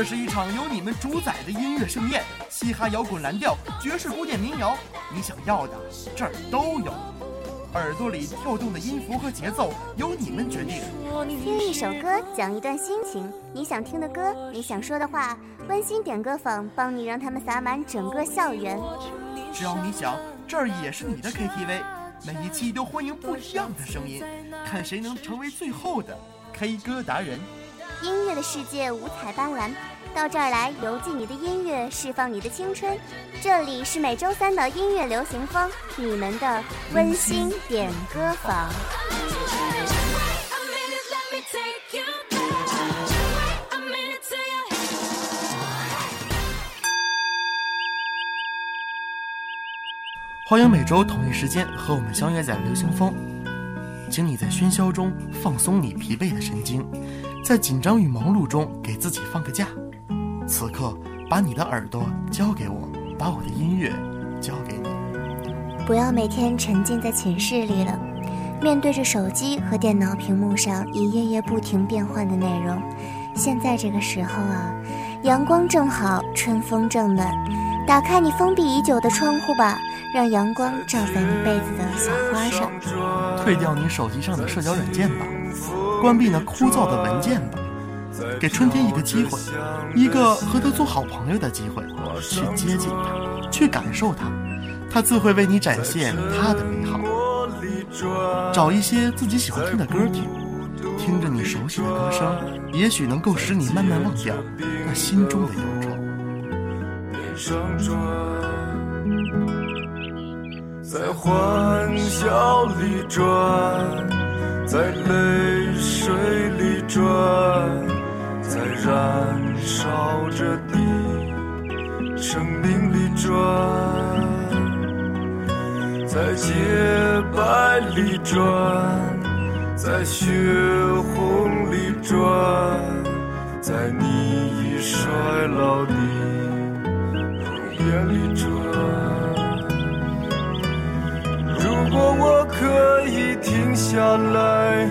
这是一场由你们主宰的音乐盛宴，嘻哈、摇滚、蓝调、爵士、古典、民谣，你想要的这儿都有。耳朵里跳动的音符和节奏由你们决定。听一首歌，讲一段心情，你想听的歌，你想说的话，温馨点歌坊帮你让他们洒满整个校园。只要你想，这儿也是你的 KTV，每一期都欢迎不一样的声音，看谁能成为最后的 K 歌达人。音乐的世界五彩斑斓，到这儿来邮寄你的音乐，释放你的青春。这里是每周三的音乐流行风，你们的温馨点歌房。欢迎每周同一时间和我们相约在流行风，请你在喧嚣中放松你疲惫的神经。在紧张与忙碌中，给自己放个假。此刻，把你的耳朵交给我，把我的音乐交给你。不要每天沉浸在寝室里了，面对着手机和电脑屏幕上一页页不停变换的内容。现在这个时候啊，阳光正好，春风正暖，打开你封闭已久的窗户吧，让阳光照在你被子的小花上。退掉你手机上的社交软件吧。关闭那枯燥的文件吧，给春天一个机会，一个和他做好朋友的机会，去接近他，去感受他，他自会为你展现他的美好。找一些自己喜欢听的歌听，听着你熟悉的歌声，也许能够使你慢慢忘掉那心中的忧愁。在欢笑里转。在泪转，在燃烧着的生命里转，在洁白里转，在血红里转，在你已衰老的容颜里转。如果我可以停下来，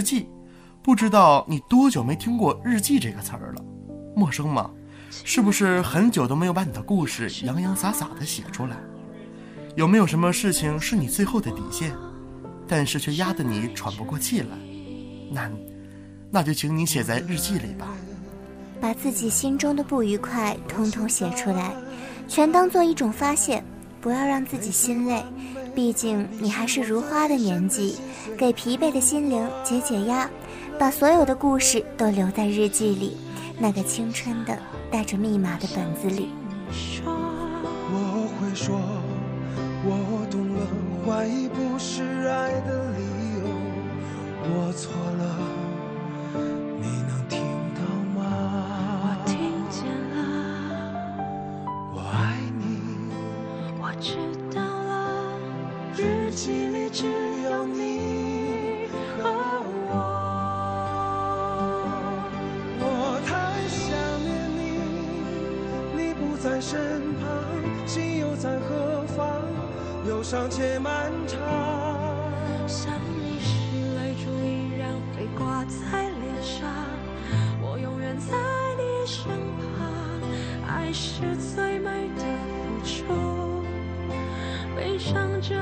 开。不知道你多久没听过“日记”这个词儿了，陌生吗？是不是很久都没有把你的故事洋洋洒洒的写出来？有没有什么事情是你最后的底线，但是却压得你喘不过气来？那，那就请你写在日记里吧，把自己心中的不愉快通通写出来，全当做一种发泄，不要让自己心累。毕竟你还是如花的年纪，给疲惫的心灵解解压。把所有的故事都留在日记里，那个青春的带着密码的本子里。我会说，我懂了，怀疑不是爱的理由，我错了，长且漫长。想你时，泪珠依然会挂在脸上。我永远在你身旁。爱是最美的付出，悲伤着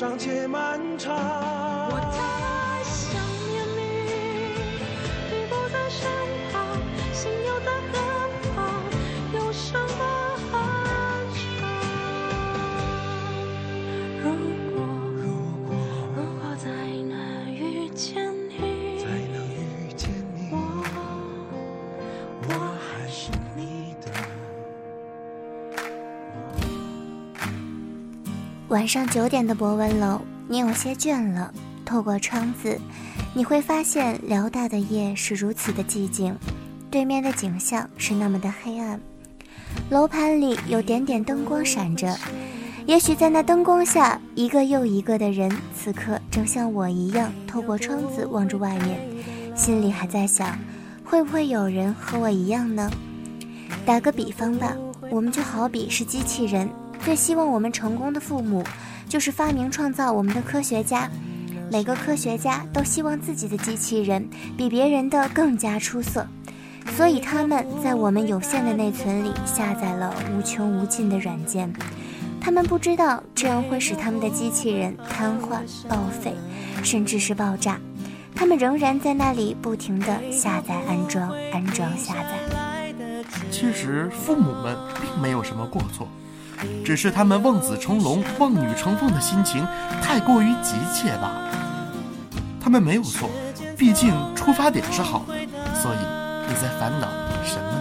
长且漫长。晚上九点的博文楼，你有些倦了。透过窗子，你会发现辽大的夜是如此的寂静，对面的景象是那么的黑暗。楼盘里有点点灯光闪着，也许在那灯光下，一个又一个的人此刻正像我一样，透过窗子望着外面，心里还在想，会不会有人和我一样呢？打个比方吧，我们就好比是机器人。最希望我们成功的父母，就是发明创造我们的科学家。每个科学家都希望自己的机器人比别人的更加出色，所以他们在我们有限的内存里下载了无穷无尽的软件。他们不知道这样会使他们的机器人瘫痪、报废，甚至是爆炸。他们仍然在那里不停地下载、安装、安装、下载。其实父母们并没有什么过错。只是他们望子成龙、望女成凤的心情太过于急切吧。他们没有错，毕竟出发点是好的。所以你在烦恼什么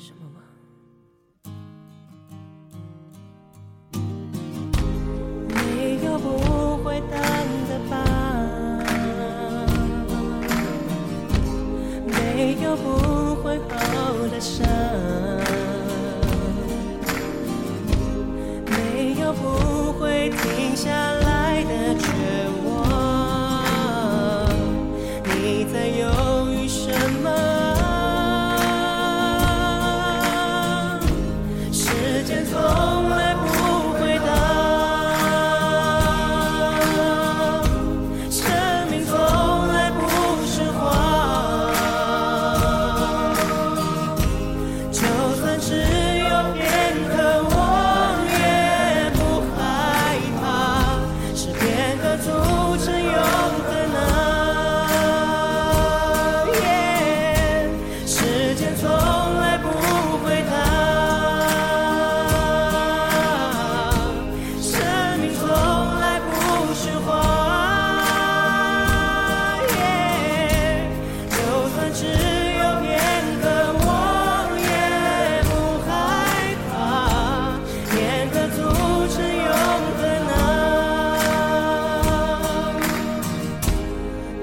什么吗？没有不会淡的疤，没有不会好的伤，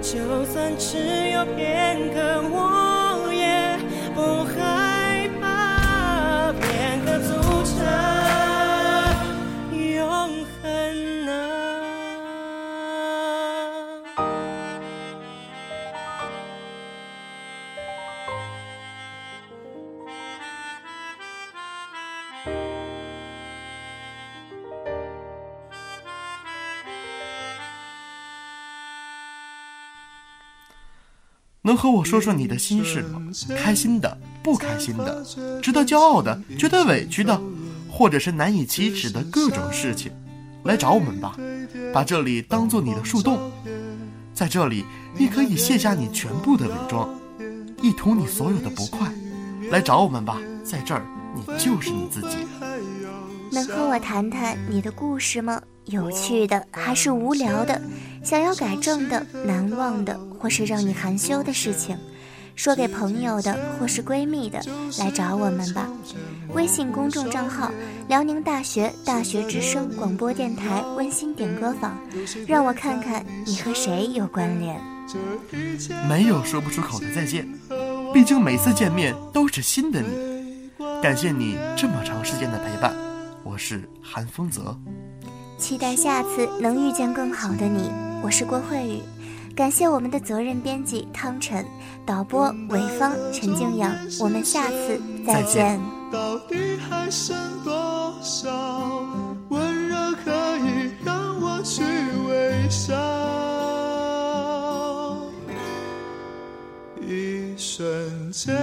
就算只有片刻，我能和我说说你的心事吗？开心的、不开心的，值得骄傲的、觉得委屈的，或者是难以启齿的各种事情，来找我们吧。把这里当做你的树洞，在这里你可以卸下你全部的伪装，一吐你所有的不快，来找我们吧，在这儿你就是你自己。能和我谈谈你的故事吗？有趣的还是无聊的？想要改正的、难忘的，或是让你含羞的事情，说给朋友的或是闺蜜的，来找我们吧。微信公众账号：辽宁大学大学之声广播电台温馨点歌坊，让我看看你和谁有关联。没有说不出口的再见，毕竟每次见面都是新的你。感谢你这么长时间的陪伴，我是韩风泽。期待下次能遇见更好的你。我是郭慧宇，感谢我们的责任编辑汤晨，导播韦芳、陈静阳。我们下次再见。到底还剩多少温热可以让我去微笑？一瞬间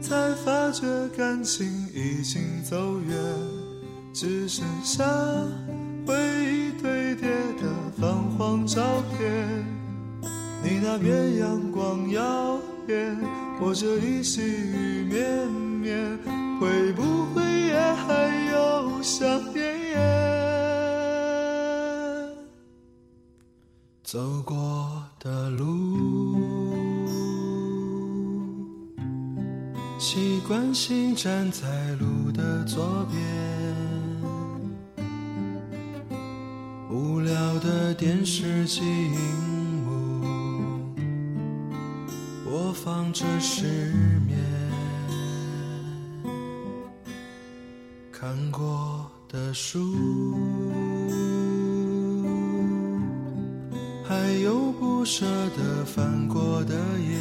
才发觉感情已经走远，只剩下。那边阳光耀眼，我这里细雨绵绵，会不会也还有想念？走过的路，习惯性站在路的左边。无聊的电视机放着失眠。看过的书，还有不舍得翻过的页。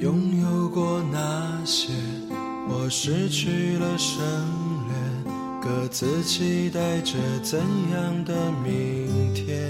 拥有过那些，我失去了省略各自期待着怎样的明天？